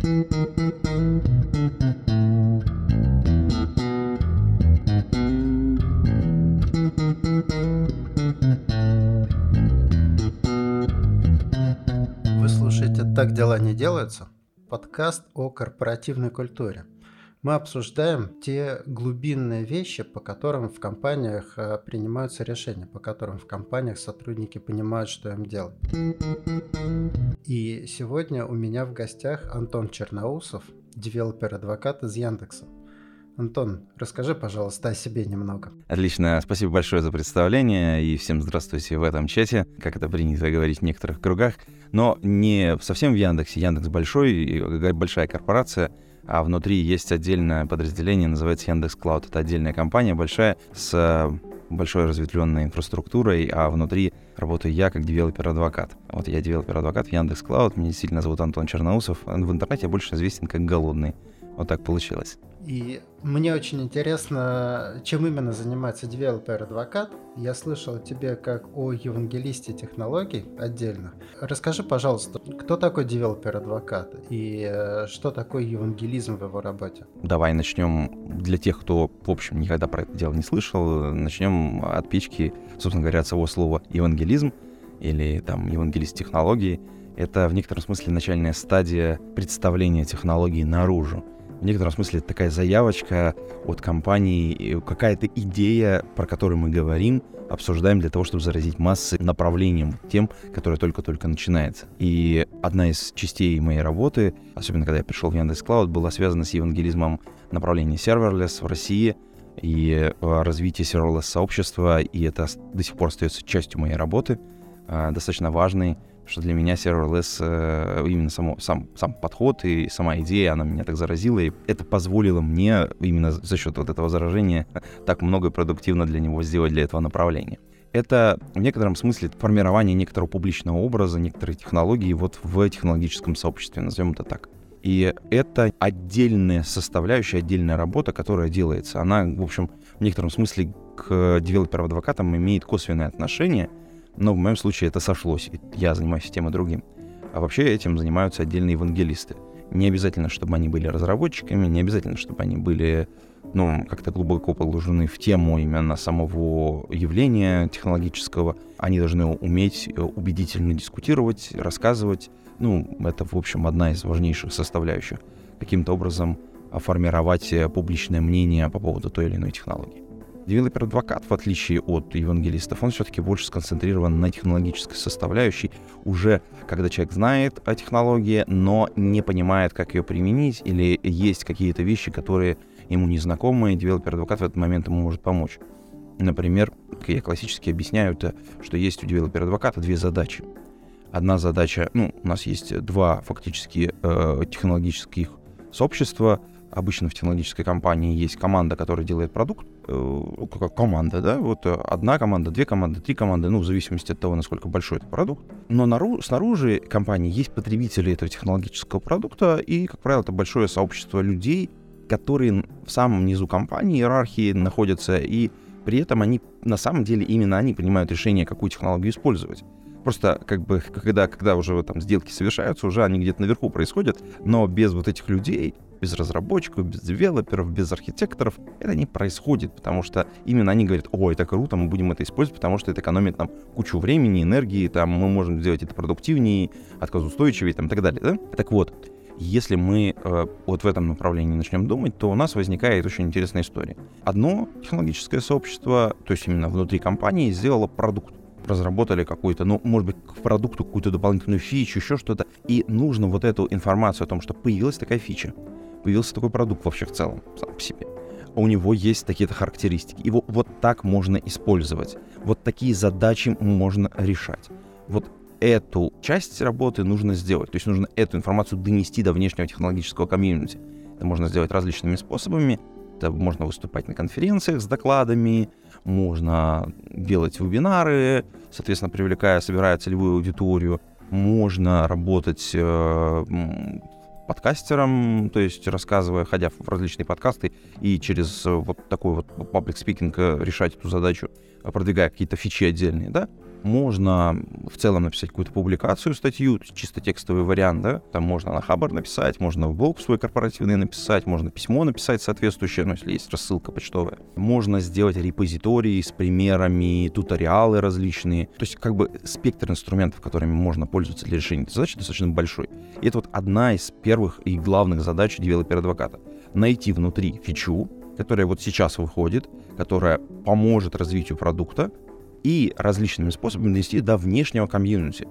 Вы слушаете «Так дела не делаются» – подкаст о корпоративной культуре. Мы обсуждаем те глубинные вещи, по которым в компаниях э, принимаются решения, по которым в компаниях сотрудники понимают, что им делать. И сегодня у меня в гостях Антон Черноусов, developer advocate из Яндекса. Антон, расскажи, пожалуйста, о себе немного. Отлично, спасибо большое за представление и всем здравствуйте в этом чате, как это принято говорить в некоторых кругах, но не совсем в Яндексе. Яндекс большой, большая корпорация, а внутри есть отдельное подразделение, называется Яндекс Cloud. Это отдельная компания большая с большой разветвленной инфраструктурой, а внутри работаю я как developer advocate. Вот я developer advocate в Яндекс Cloud, меня действительно зовут Антон Черноусов. В интернете я больше известен как Голодный. Вот так получилось. И мне очень интересно, чем именно занимается developer advocate. Я слышал о тебе как о евангелисте технологий отдельно. Расскажи, пожалуйста, кто такой developer advocate и э, что такое евангелизм в его работе? Давай начнем для тех, кто, в общем, никогда про это дело не слышал, начнем от печки, собственно говоря, от самого слова евангелизм или там евангелист технологии. Это в некотором смысле начальная стадия представления технологии наружу в некотором смысле это такая заявочка от компании, какая-то идея, про которую мы говорим, обсуждаем для того, чтобы заразить массы направлением тем, которое только-только начинается. И одна из частей моей работы, особенно когда я пришел в Яндекс Клауд, была связана с евангелизмом направления serverless в России и э, развитие serverless сообщества, и это до сих пор остается частью моей работы, э, достаточно важной, что для меня serverless, э, именно само, сам, сам подход и сама идея, она меня так заразила, и это позволило мне именно за счет вот этого заражения так много продуктивно для него сделать для этого направления. Это в некотором смысле формирование некоторого публичного образа, некоторой технологии вот в технологическом сообществе, назовем это так. И это отдельная составляющая, отдельная работа, которая делается. Она, в общем, в некотором смысле к девелопер-адвокатам имеет косвенное отношение — но в моем случае это сошлось, я занимаюсь тем и другим. А вообще этим занимаются отдельные евангелисты. Не обязательно, чтобы они были разработчиками, не обязательно, чтобы они были ну, как-то глубоко погружены в тему именно самого явления технологического. Они должны уметь э, убедительно дискутировать, рассказывать. Ну, это, в общем, одна из важнейших составляющих. Каким-то образом формировать э, публичное мнение по поводу той или иной технологии. Developer advocate, в отличие от евангелистов, он все-таки больше сконцентрирован на технологической составляющей, уже когда человек знает о технологии, но не понимает, как ее применить, или есть какие-то вещи, которые ему не знакомы, developer advocate в этот момент ему может помочь. Например, я классически объясняю это, что есть у developer advocate а две задачи. Одна задача, ну, у нас есть два фактически э, технологических сообщества, обычно в технологической компании есть команда, которая делает продукт, как команда, да, вот э, одна команда, две команды, три команды, ну, в зависимости от того, насколько большой это продукт. Но нару, снаружи компании есть потребители этого технологического продукта, и, как правило, это большое сообщество людей, которые в самом низу компании, иерархии находятся, и при этом они, на самом деле, именно они принимают решение, какую технологию использовать. Просто как бы, когда, когда уже там сделки совершаются, уже они где-то наверху происходят, но без вот этих людей без разработчиков, без девелоперов, без архитекторов это не происходит, потому что именно они говорят, о, это круто, мы будем это использовать, потому что это экономит нам кучу времени, энергии, там мы можем сделать это продуктивнее, отказоустойчивее там, и так далее. Да? Так вот, если мы э, вот в этом направлении начнем думать, то у нас возникает очень интересная история. Одно технологическое сообщество, то есть именно внутри компании, сделало продукт разработали какую-то, ну, может быть, к продукту какую-то дополнительную фичу, еще что-то, и нужно вот эту информацию о том, что появилась такая фича, появился такой продукт вообще в целом, сам по себе. У него есть такие-то характеристики. Его вот так можно использовать. Вот такие задачи можно решать. Вот эту часть работы нужно сделать. То есть нужно эту информацию донести до внешнего технологического комьюнити. Это можно сделать различными способами. Это можно выступать на конференциях с докладами, можно делать вебинары, соответственно, привлекая, собирая целевую аудиторию. Можно работать э, подкастером, то есть рассказывая, ходя в различные подкасты и через э, вот такой вот паблик спикинг э, решать эту задачу, продвигая какие-то фичи отдельные, да? Можно в целом написать какую-то публикацию, статью, чисто текстовый вариант, да, там можно на Хабар написать, можно в блог свой корпоративный написать, можно письмо написать соответствующее, ну, если есть рассылка почтовая. Можно сделать репозитории с примерами, туториалы различные. То есть как бы спектр инструментов, которыми можно пользоваться для решения этой задачи, достаточно большой. И это вот одна из первых и главных задач девелопера-адвоката. Найти внутри фичу, которая вот сейчас выходит, которая поможет развитию продукта, и различными способами донести до внешнего комьюнити,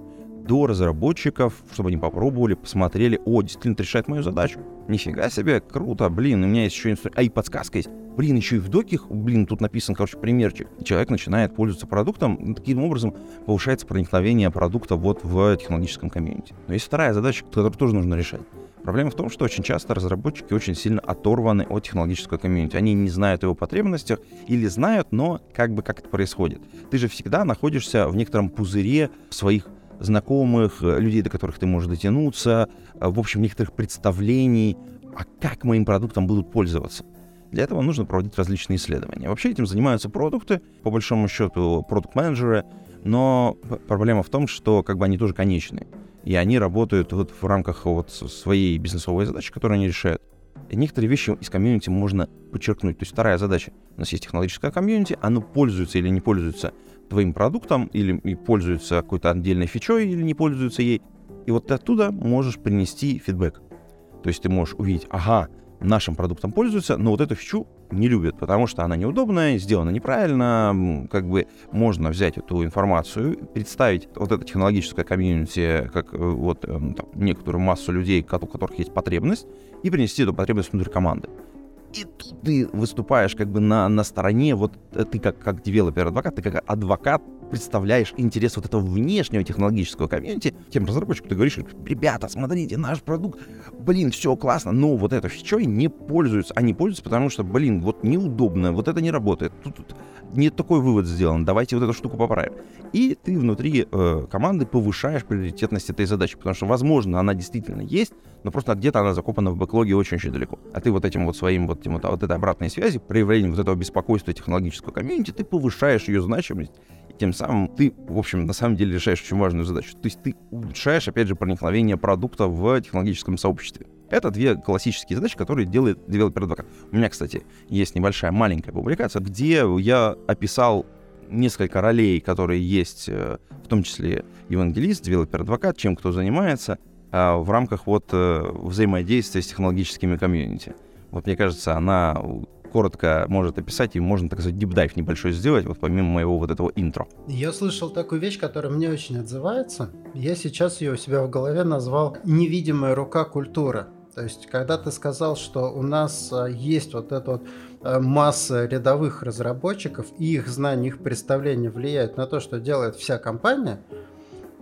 до разработчиков, чтобы они попробовали, посмотрели, о, действительно это решает мою задачу. Нифига себе, круто, блин, у меня есть еще инструмент, а и подсказка есть. Блин, еще и в доке, блин, тут написан, короче, примерчик. Человек начинает пользоваться продуктом, таким образом повышается проникновение продукта вот в технологическом комьюнити. Но есть вторая задача, которую тоже нужно решать. Проблема в том, что очень часто разработчики очень сильно оторваны от технологического комьюнити. Они не знают о его потребностях или знают, но как бы как это происходит. Ты же всегда находишься в некотором пузыре своих знакомых, э, людей, до которых ты можешь дотянуться, э, в общем, некоторых представлений, а как моим продуктом будут пользоваться. Для этого нужно проводить различные исследования. Вообще этим занимаются продукты, по большому счету продукт-менеджеры, но проблема в том, что как бы они тоже конечные и они работают вот в рамках вот своей бизнесовой задачи, которую они решают. И некоторые вещи из комьюнити можно подчеркнуть. То есть вторая задача. У нас есть технологическое комьюнити, оно пользуется или не пользуется твоим продуктом, или пользуется какой-то отдельной фичой, или не пользуется ей. И вот ты оттуда можешь принести фидбэк. То есть ты можешь увидеть, ага, нашим продуктом пользуются, но вот эту фичу не любят, потому что она неудобная, сделана неправильно, как бы можно взять эту информацию, представить вот это технологическое комьюнити как э, вот эм, там, некоторую массу людей, у которых есть потребность, и принести эту потребность внутрь команды. И тут ты выступаешь как бы на, на стороне, вот э, ты как, как developer advocate, ты как адвокат представляешь интерес вот этого внешнего технологического комьюнити, тем разработчикам ты говоришь, ребята, смотрите, наш продукт, блин, все классно, но вот этой фичой не пользуются. Они пользуются, потому что, блин, вот неудобно, вот это не работает. Тут, тут не такой вывод сделан, давайте вот эту штуку поправим. И ты внутри э, команды повышаешь приоритетность этой задачи, потому что, возможно, она действительно есть, но просто где-то она закопана в бэклоге очень-очень далеко. А ты вот этим вот своим вот, вот, вот этой обратной связи, проявлением вот этого беспокойства технологического комьюнити, ты повышаешь ее значимость, и тем самым ты, в общем, на самом деле решаешь очень важную задачу. То есть ты улучшаешь, опять же, проникновение продукта в технологическом сообществе. Это две классические задачи, которые делает developer advocate. У меня, кстати, есть небольшая маленькая публикация, где я описал несколько ролей, которые есть, э, в том числе евангелист, developer advocate, чем кто занимается, а, в рамках вот э, взаимодействия с технологическими комьюнити. Вот мне кажется, она коротко может описать, и можно, так сказать, deep dive небольшой сделать, вот помимо моего вот этого интро. Я слышал такую вещь, которая мне очень отзывается. Я сейчас ее у себя в голове назвал «невидимая рука культуры». То есть, когда ты сказал, что у нас а, есть вот эта вот а, масса рядовых разработчиков, и их знания, их представления влияют на то, что делает вся компания,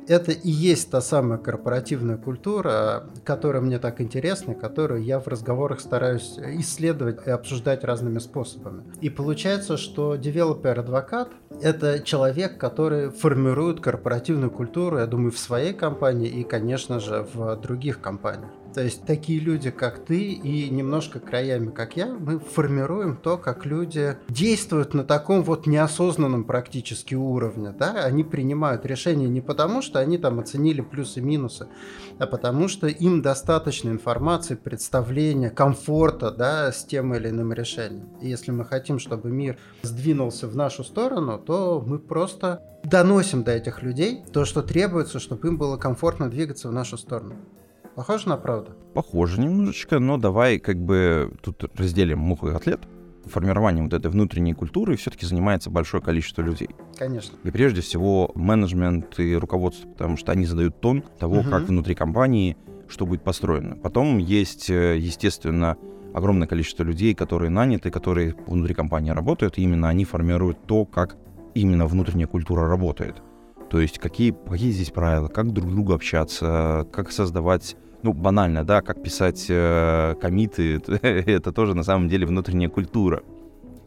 это и есть та самая корпоративная культура, которая мне так интересна, которую я в разговорах стараюсь исследовать и обсуждать разными способами. И получается, что developer advocate — это человек, который формирует корпоративную культуру, я думаю, в своей компании и, конечно же, в других компаниях. То есть такие люди, как ты, и немножко краями, как я, мы формируем то, как люди действуют на таком вот неосознанном практически уровне. Да? Они принимают решения не потому, что они там оценили плюсы и минусы, а потому что им достаточно информации, представления, комфорта да, с тем или иным решением. И если мы хотим, чтобы мир сдвинулся в нашу сторону, то мы просто доносим до этих людей то, что требуется, чтобы им было комфортно двигаться в нашу сторону. Похоже на правду? Похоже немножечко, но давай как бы тут разделим мух и котлет. Формированием вот этой внутренней культуры все-таки занимается большое количество людей. Конечно. И прежде всего менеджмент и руководство, потому что они задают тон того, угу. как внутри компании что будет построено. Потом есть, э, естественно, огромное количество людей, которые наняты, которые внутри компании работают, и именно они формируют то, как именно внутренняя культура работает. То есть какие, какие здесь правила, как друг другу общаться, как создавать ну, банально, да, как писать э, коммиты, это тоже на самом деле внутренняя культура.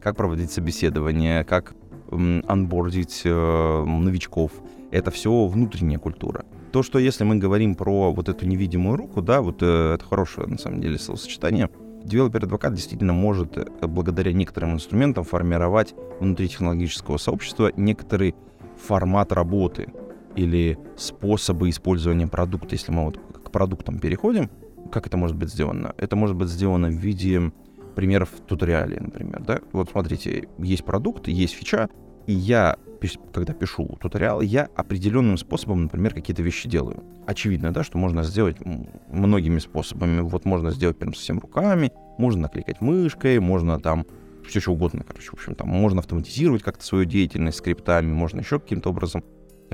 Как проводить собеседование, как онбордить э, новичков, это все внутренняя культура. То, что если мы говорим про вот эту невидимую руку, да, вот э, это хорошее на самом деле словосочетание, developer advocate действительно может э, благодаря некоторым инструментам формировать внутри технологического сообщества некоторый формат работы или способы использования продукта, если мы вот к продуктам переходим, как это может быть сделано? Это может быть сделано в виде примеров туториале, например, да? Вот смотрите, есть продукт, есть фича, и я, когда пишу туториал, я определенным способом, например, какие-то вещи делаю. Очевидно, да, что можно сделать многими способами. Вот можно сделать прям совсем руками, можно накликать мышкой, можно там все что угодно, короче, в общем, там можно автоматизировать как-то свою деятельность скриптами, можно еще каким-то образом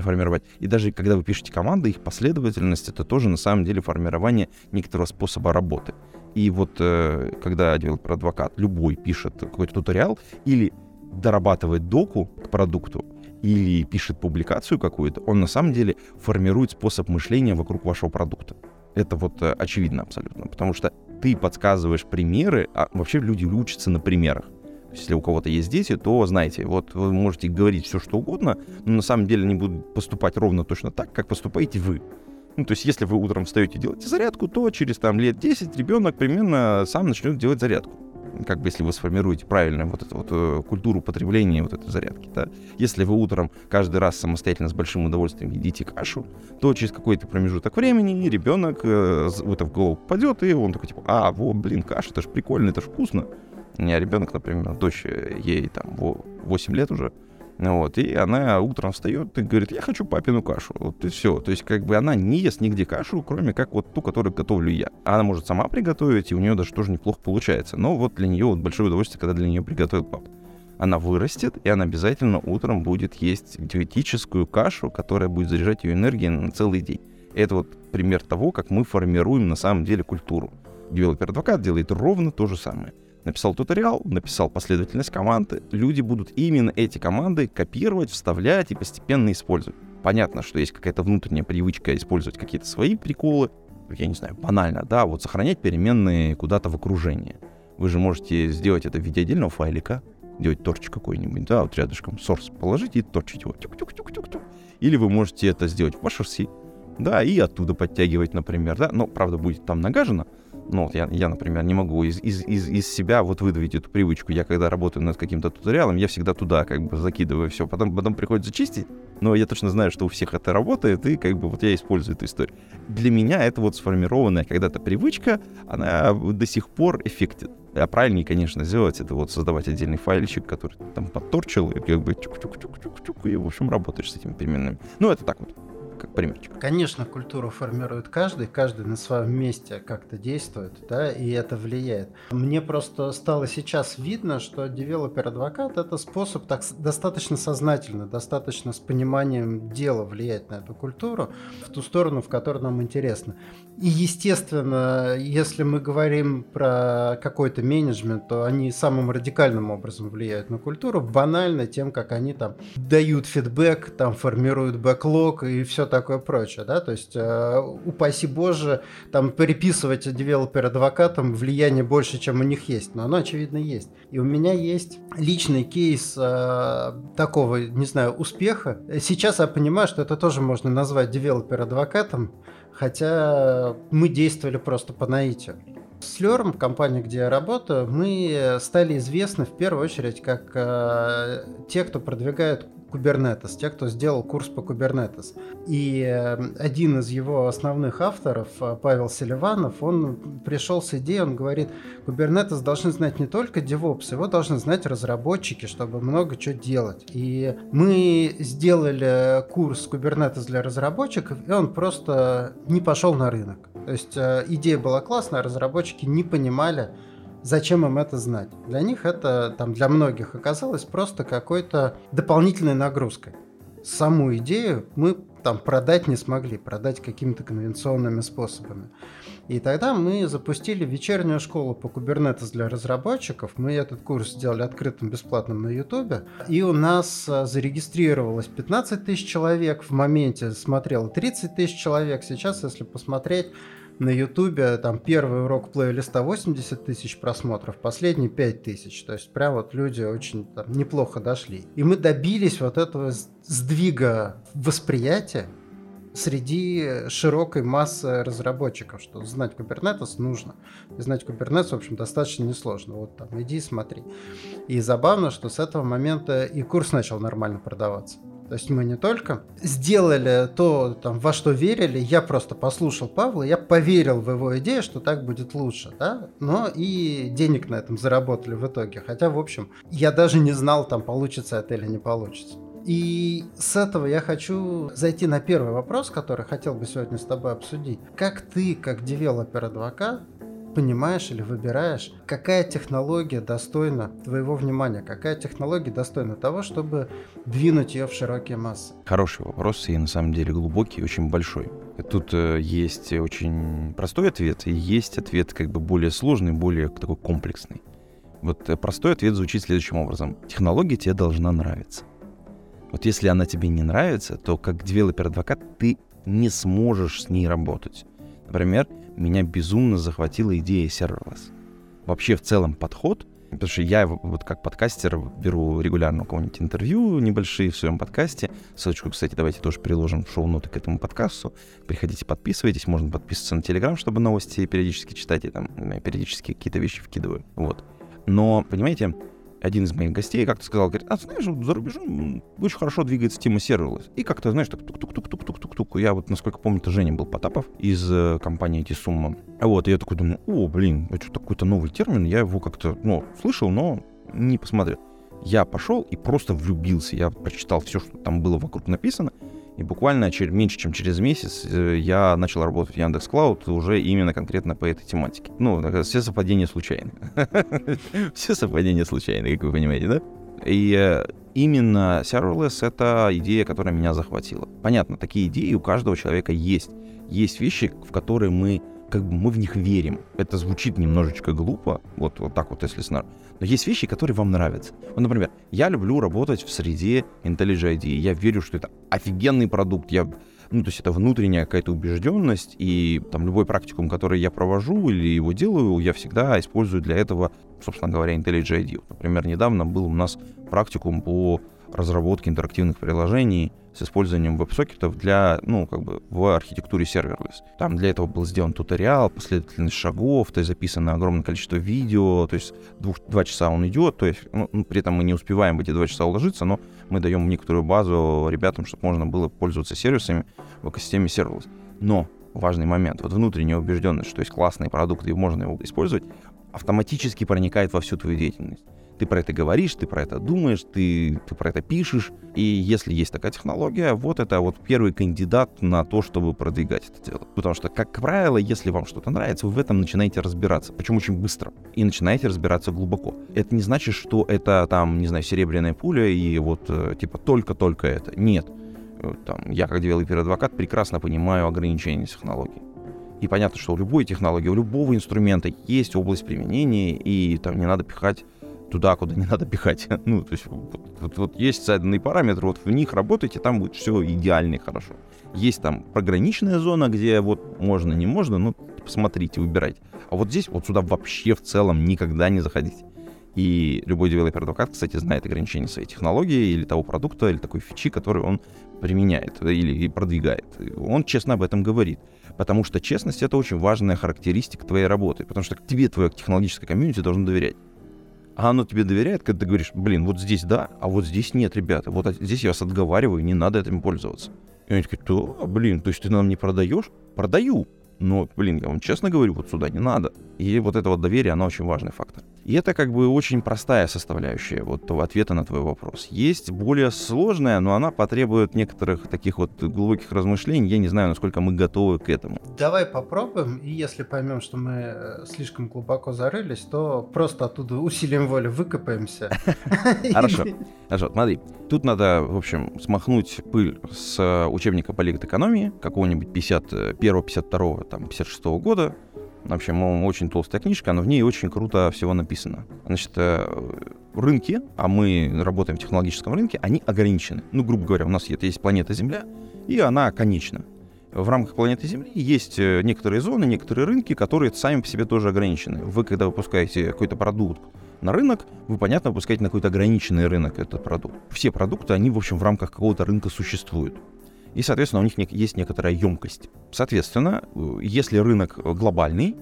формировать. И даже когда вы пишете команды, их последовательность — это тоже на самом деле формирование некоторого способа работы. И вот э, когда developer advocate любой пишет какой-то туториал или дорабатывает доку к продукту, или пишет публикацию какую-то, он на самом деле формирует способ мышления вокруг вашего продукта. Это вот э, очевидно абсолютно, потому что ты подсказываешь примеры, а вообще люди учатся на примерах. Если у кого-то есть дети, то знаете, вот вы можете говорить все, что угодно, но на самом деле они будут поступать ровно точно так, как поступаете вы. Ну, то есть, если вы утром встаете и делаете зарядку, то через там лет 10 ребенок примерно сам начнет делать зарядку как бы если вы сформируете правильно вот эту вот э, культуру потребления вот этой зарядки, да, если вы утром каждый раз самостоятельно с большим удовольствием едите кашу, то через какой-то промежуток времени ребенок э, в это в голову попадет, и он такой типа, а, вот, блин, каша, это ж прикольно, это ж вкусно. У меня ребенок, например, дочь, ей там 8 лет уже, вот, и она утром встает и говорит, я хочу папину кашу. Вот и все. То есть, как бы она не ест нигде кашу, кроме как вот ту, которую готовлю я. Она может сама приготовить, и у нее даже тоже неплохо получается. Но вот для нее вот большое удовольствие, когда для нее приготовит папа. Она вырастет, и она обязательно утром будет есть диетическую кашу, которая будет заряжать ее энергией на целый день. Это вот пример того, как мы формируем на самом деле культуру. Developer advocate делает ровно то же самое написал туториал, написал последовательность команды, люди будут именно эти команды копировать, вставлять и постепенно использовать. Понятно, что есть какая-то внутренняя привычка использовать какие-то свои приколы, я не знаю, банально, да, вот сохранять переменные куда-то в окружении. Вы же можете сделать это в виде отдельного файлика, делать торч какой-нибудь, да, вот рядышком source положить и торчить его. Тюк-тюк-тюк-тюк-тюк. Или вы можете это сделать в HRC, да, и оттуда подтягивать, например, да, но, правда, будет там нагажено, ну, вот я, я, например, не могу из, из, из, из себя вот выдавить эту привычку. Я когда работаю над каким-то туториалом, я всегда туда как бы закидываю все. Потом, потом приходится чистить, но я точно знаю, что у всех это работает, и как бы вот я использую эту историю. Для меня это вот сформированная когда-то привычка, она до сих пор эффектит. А правильнее, конечно, сделать это вот создавать отдельный файличек, который там подторчил, и как бы чук-чук-чук-чук-чук, и, в общем, работаешь с этими переменными. Ну, это так вот как примерчик. Конечно, культуру формирует каждый, каждый на своем месте как-то действует, да, и это влияет. Мне просто стало сейчас видно, что developer advocate — это способ так достаточно сознательно, достаточно с пониманием дела влиять на эту культуру в ту сторону, в которую нам интересно. И, естественно, если мы говорим про какой-то менеджмент, то они самым радикальным образом влияют на культуру, банально тем, как они там дают фидбэк, там формируют бэклог и все такое прочее, да, то есть, э, упаси боже, там приписывать developer advocate ам влияние больше, чем у них есть, но оно, очевидно, есть. И у меня есть личный кейс э, такого, не знаю, успеха. Сейчас я понимаю, что это тоже можно назвать developer advocate ом, хотя мы действовали просто по наитию. Слёрм, компания, где я работаю, мы стали известны в первую очередь как э, те, кто продвигает Kubernetes, те, кто сделал курс по Kubernetes. И э, один из его основных авторов, э, Павел Селиванов, он пришел с идеей, он говорит, Kubernetes должны знать не только DevOps, его должны знать разработчики, чтобы много чего делать. И мы сделали курс Kubernetes для разработчиков, и он просто не пошел на рынок. То есть э, идея была классная, разработчики не понимали, зачем им это знать. Для них это, там, для многих оказалось просто какой-то дополнительной нагрузкой. Саму идею мы там продать не смогли, продать какими-то конвенционными способами. И тогда мы запустили вечернюю школу по Kubernetes для разработчиков. Мы этот курс сделали открытым, бесплатным на YouTube. И у нас а, зарегистрировалось 15 тысяч человек. В моменте смотрело 30 тысяч человек. Сейчас, если посмотреть, на Ютубе там первый урок плейлиста 80 тысяч просмотров, последний 5 тысяч. То есть прям вот люди очень там, неплохо дошли. И мы добились вот этого сдвига восприятия среди широкой массы разработчиков, что знать Kubernetes нужно. И знать Kubernetes, в общем, достаточно несложно. Вот там, иди смотри. И забавно, что с этого момента и курс начал нормально продаваться. То есть мы не только сделали то, там, во что верили, я просто послушал Павла, я поверил в его идею, что так будет лучше, да, но и денег на этом заработали в итоге. Хотя, в общем, я даже не знал, там, получится это или не получится. И с этого я хочу зайти на первый вопрос, который хотел бы сегодня с тобой обсудить. Как ты, как девелопер-адвокат, понимаешь или выбираешь, какая технология достойна твоего внимания, какая технология достойна того, чтобы двинуть ее в широкие массы? Хороший вопрос и на самом деле глубокий, очень большой. Тут э, есть очень простой ответ и есть ответ как бы более сложный, более такой комплексный. Вот э, простой ответ звучит следующим образом. Технология тебе должна нравиться. Вот если она тебе не нравится, то как девелопер-адвокат ты не сможешь с ней работать. Например, меня безумно захватила идея serverless. Вообще в целом подход, потому что я вот как подкастер беру регулярно у кого-нибудь интервью небольшие в своем подкасте. Ссылочку, кстати, давайте тоже приложим в шоу-ноты к этому подкасту. Приходите, подписывайтесь. Можно подписываться на Телеграм, чтобы новости периодически читать. И там периодически какие-то вещи вкидываю. Вот. Но, понимаете, один из моих гостей как-то сказал, говорит, а знаешь, вот за рубежом очень хорошо двигается тема серверлесс. И как-то, знаешь, так тук-тук-тук-тук-тук-тук. Я вот, насколько помню, это Женя был Потапов из э, компании эти суммы. Вот, и я такой думаю, о, блин, это что, какой-то новый термин, я его как-то, ну, слышал, но не посмотрел. Я пошел и просто влюбился. Я прочитал все, что там было вокруг написано. И буквально через, меньше, чем через месяц э, я начал работать в Яндекс Клауд уже именно конкретно по этой тематике. Ну, все совпадения случайны. Все совпадения случайны, как вы понимаете, да? И э, именно serverless — это идея, которая меня захватила. Понятно, такие идеи у каждого человека есть. Есть вещи, в которые мы как бы мы в них верим. Это звучит немножечко глупо, вот, вот так вот, если снар. Но есть вещи, которые вам нравятся. Вот, например, я люблю работать в среде IntelliJ IDEA. Я верю, что это офигенный продукт. Я, ну, то есть это внутренняя какая-то убежденность, и там любой практикум, который я провожу или его делаю, я всегда использую для этого, собственно говоря, IntelliJ IDEA. Например, недавно был у нас практикум по разработке интерактивных приложений с использованием веб-сокетов для, ну, как бы в архитектуре serverless. Там для этого был сделан туториал, последовательность шагов, то есть записано огромное количество видео, то есть двух, два часа он идет, то есть ну, ну, при этом мы не успеваем в эти два часа уложиться, но мы даем некоторую базу ребятам, чтобы можно было пользоваться сервисами в экосистеме serverless. Но важный момент, вот внутренняя убежденность, что есть классный продукт и можно его использовать, автоматически проникает во всю твою деятельность. Ты про это говоришь, ты про это думаешь, ты, ты про это пишешь. И если есть такая технология, вот это вот первый кандидат на то, чтобы продвигать это дело. Потому что, как правило, если вам что-то нравится, вы в этом начинаете разбираться. Причем очень быстро. И начинаете разбираться глубоко. Это не значит, что это там, не знаю, серебряная пуля и вот э, типа только-только это. Нет. Э, там, я как девелопер-адвокат прекрасно понимаю ограничения технологий. И понятно, что у любой технологии, у любого инструмента есть область применения, и там не надо пихать туда, куда не надо пихать. ну, то есть вот, вот, вот есть заданные параметры, вот в них работайте, там будет все идеально и хорошо. Есть там пограничная зона, где вот можно, не можно, ну, посмотрите, выбирайте. А вот здесь, вот сюда вообще в целом никогда не заходите. И любой девелопер-адвокат, кстати, знает ограничения своей технологии или того продукта, или такой фичи, который он применяет или продвигает. Он честно об этом говорит. Потому что честность — это очень важная характеристика твоей работы. Потому что тебе твое технологическое комьюнити должно доверять а оно тебе доверяет, когда ты говоришь, блин, вот здесь да, а вот здесь нет, ребята, вот здесь я вас отговариваю, не надо этим пользоваться. И они такие, то, блин, то есть ты нам не продаешь? Продаю. Но, блин, я вам честно говорю, вот сюда не надо. И вот это вот доверие, оно очень важный фактор. И это как бы очень простая составляющая вот ответа на твой вопрос. Есть более сложная, но она потребует некоторых таких вот глубоких размышлений. Я не знаю, насколько мы готовы к этому. Давай попробуем, и если поймем, что мы э, слишком глубоко зарылись, то просто оттуда усилием воли выкопаемся. Хорошо. Хорошо, смотри. Тут надо, в общем, смахнуть пыль с э, учебника политэкономии какого-нибудь 51 52 там, 56 года, в общем, очень толстая книжка, но в ней очень круто всего написано. Значит, э, рынки, а мы работаем в технологическом рынке, они ограничены. Ну, грубо говоря, у нас есть планета Земля, и она конечна. В рамках планеты Земли есть э, некоторые зоны, некоторые рынки, которые сами по себе тоже ограничены. Вы, когда выпускаете какой-то продукт на рынок, вы, понятно, выпускаете на какой-то ограниченный рынок этот продукт. Все продукты, они, в общем, в рамках какого-то рынка существуют и, соответственно, у них есть некоторая емкость. Соответственно, если рынок глобальный,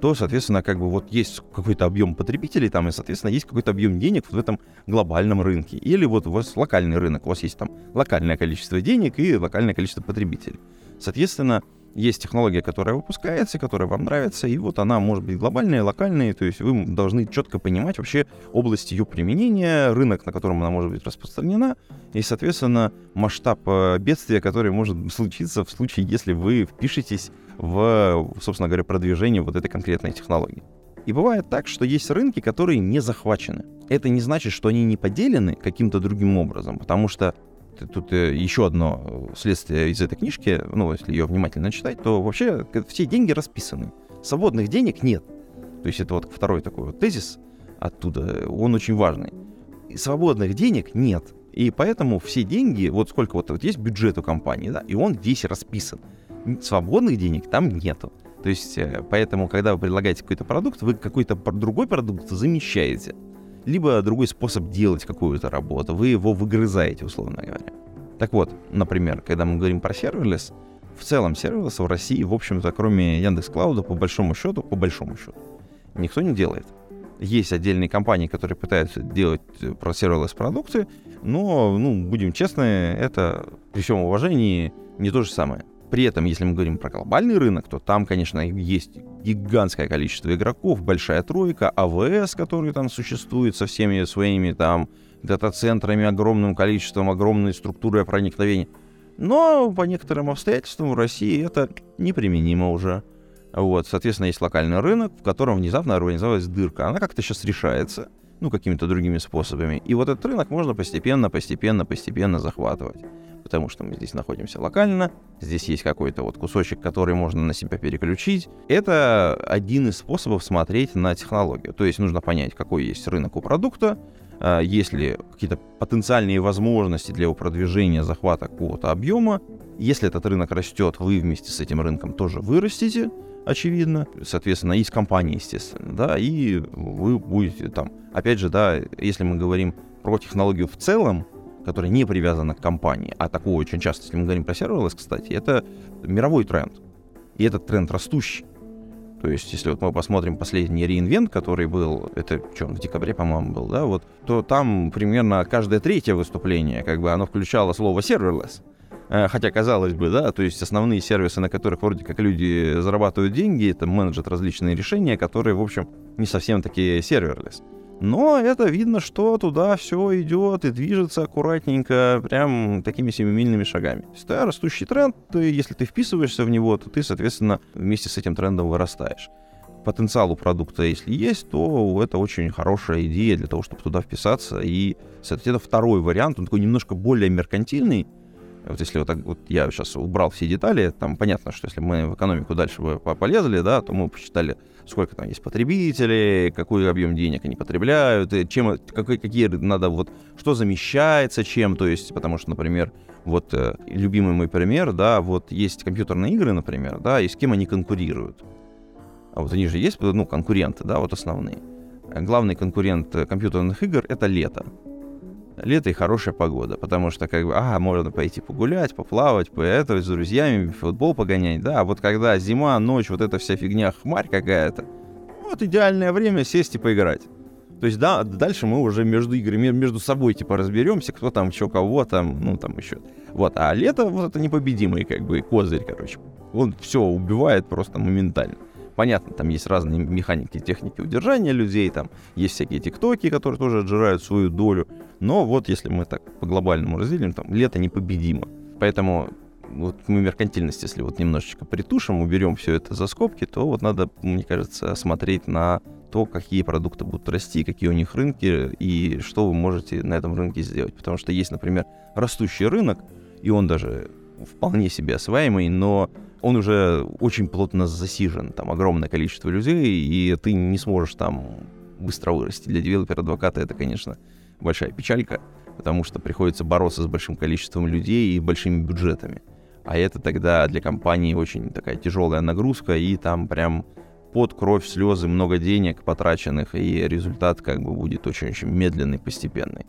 то, соответственно, как бы вот есть какой-то объем потребителей там, и, соответственно, есть какой-то объем денег в этом глобальном рынке. Или вот у вас локальный рынок, у вас есть там локальное количество денег и локальное количество потребителей. Соответственно, есть технология, которая выпускается, которая вам нравится, и вот она может быть глобальная, локальная, то есть вы должны четко понимать вообще область ее применения, рынок, на котором она может быть распространена, и, соответственно, масштаб э, бедствия, который может случиться в случае, если вы впишетесь в, собственно говоря, продвижение вот этой конкретной технологии. И бывает так, что есть рынки, которые не захвачены. Это не значит, что они не поделены каким-то другим образом, потому что тут э, еще одно следствие из этой книжки, ну, если ее внимательно читать, то вообще все деньги расписаны. Свободных денег нет. То есть это вот второй такой вот тезис оттуда, он очень важный. И свободных денег нет. И поэтому все деньги, вот сколько вот, вот есть бюджет у компании, да, и он весь расписан. Свободных денег там нету. То есть, э, поэтому, когда вы предлагаете какой-то продукт, вы какой-то другой продукт замещаете либо другой способ делать какую-то работу, вы его выгрызаете, условно говоря. Так вот, например, когда мы говорим про serverless, в целом serverless в России, в общем-то, кроме Yandex Cloud а, по большому счету, по большому счету, никто не делает. Есть отдельные компании, которые пытаются делать э, про serverless продукты, но, ну, будем честны, это при всем уважении не то же самое. При этом, если мы говорим про глобальный рынок, то там, конечно, есть гигантское количество игроков, большая тройка, АВС, который там существует со всеми своими там дата-центрами, огромным количеством, огромной структурой проникновения. Но по некоторым обстоятельствам в России это неприменимо уже. Вот, соответственно, есть локальный рынок, в котором внезапно организовалась дырка. Она как-то сейчас решается, ну, какими-то другими способами. И вот этот рынок можно постепенно, постепенно, постепенно захватывать потому что мы здесь находимся локально, здесь есть какой-то вот кусочек, который можно на себя переключить. Это один из способов смотреть на технологию. То есть нужно понять, какой есть рынок у продукта, а, есть ли какие-то потенциальные возможности для его продвижения, захвата какого-то объема. Если этот рынок растет, вы вместе с этим рынком тоже вырастете, очевидно. Соответственно, есть компании, естественно, да, и вы будете там. Опять же, да, если мы говорим про технологию в целом, которая не привязана к компании, а такое очень часто, если мы говорим про serverless, кстати, это мировой тренд. И этот тренд растущий. То есть, если вот мы посмотрим последний re:Invent, который был, это что, в декабре, по-моему, был, да, вот, то там примерно каждое третье выступление, как бы оно включало слово serverless. Э, хотя, казалось бы, да, то есть основные сервисы, на которых вроде как люди зарабатывают деньги, это managed различные решения, которые, в общем, не совсем такие serverless. Но это видно, что туда все идет и движется аккуратненько, прям такими семимильными шагами. Это растущий тренд, ты, если ты вписываешься в него, то ты, соответственно, вместе с этим трендом вырастаешь. Потенциал у продукта, если есть, то это очень хорошая идея для того, чтобы туда вписаться. И, соответственно, второй вариант, он такой немножко более меркантильный, вот если вот так вот я сейчас убрал все детали, там понятно, что если мы в экономику дальше бы полезли, да, то мы посчитали, сколько там есть потребителей, какой объем денег они потребляют, и чем, какой, какие надо вот, что замещается чем, то есть, потому что, например, вот э, любимый мой пример, да, вот есть компьютерные игры, например, да, и с кем они конкурируют. А вот они же есть, ну, конкуренты, да, вот основные. Главный конкурент компьютерных игр — это лето лето и хорошая погода, потому что как бы, а, можно пойти погулять, поплавать, поэтовать с друзьями, футбол погонять, да, а вот когда зима, ночь, вот эта вся фигня, хмарь какая-то, вот идеальное время сесть и поиграть. То есть, да, дальше мы уже между играми, между собой, типа, разберемся, кто там, что, кого там, ну, там еще. Вот, а лето, вот это непобедимый, как бы, козырь, короче. Он все убивает просто моментально. Понятно, там есть разные механики, техники удержания людей, там есть всякие тиктоки, которые тоже отжирают свою долю. Но вот если мы так по глобальному разделим, там лето непобедимо. Поэтому вот мы меркантильность, если вот немножечко притушим, уберем все это за скобки, то вот надо, мне кажется, смотреть на то, какие продукты будут расти, какие у них рынки и что вы можете на этом рынке сделать. Потому что есть, например, растущий рынок, и он даже вполне себе осваиваемый, но он уже очень плотно засижен, там огромное количество людей, и ты не сможешь там быстро вырасти. Для девелопера-адвоката это, конечно, большая печалька, потому что приходится бороться с большим количеством людей и большими бюджетами. А это тогда для компании очень такая тяжелая нагрузка, и там прям под кровь, слезы, много денег потраченных, и результат как бы будет очень-очень медленный, постепенный.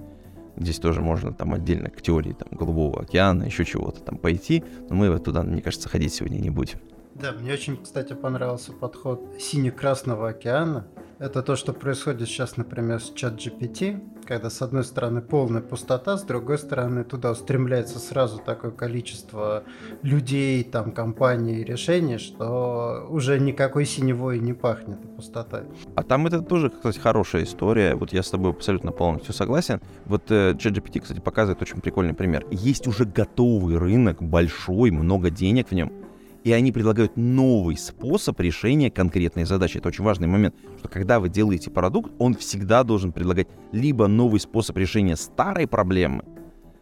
Здесь тоже можно там отдельно к теории там, Голубого океана, еще чего-то там пойти, но мы туда, мне кажется, ходить сегодня не будем. Да, мне очень, кстати, понравился подход сине-красного океана. Это то, что происходит сейчас, например, с чат GPT, когда с одной стороны полная пустота, с другой стороны туда устремляется сразу такое количество людей, там, компаний, решений, что уже никакой синевой не пахнет пустотой. А там это тоже, кстати, хорошая история. Вот я с тобой абсолютно полностью согласен. Вот э, ChatGPT, кстати, показывает очень прикольный пример. Есть уже готовый рынок, большой, много денег в нем, и они предлагают новый способ решения конкретной задачи. Это очень важный момент, что когда вы делаете продукт, он всегда должен предлагать либо новый способ решения старой проблемы,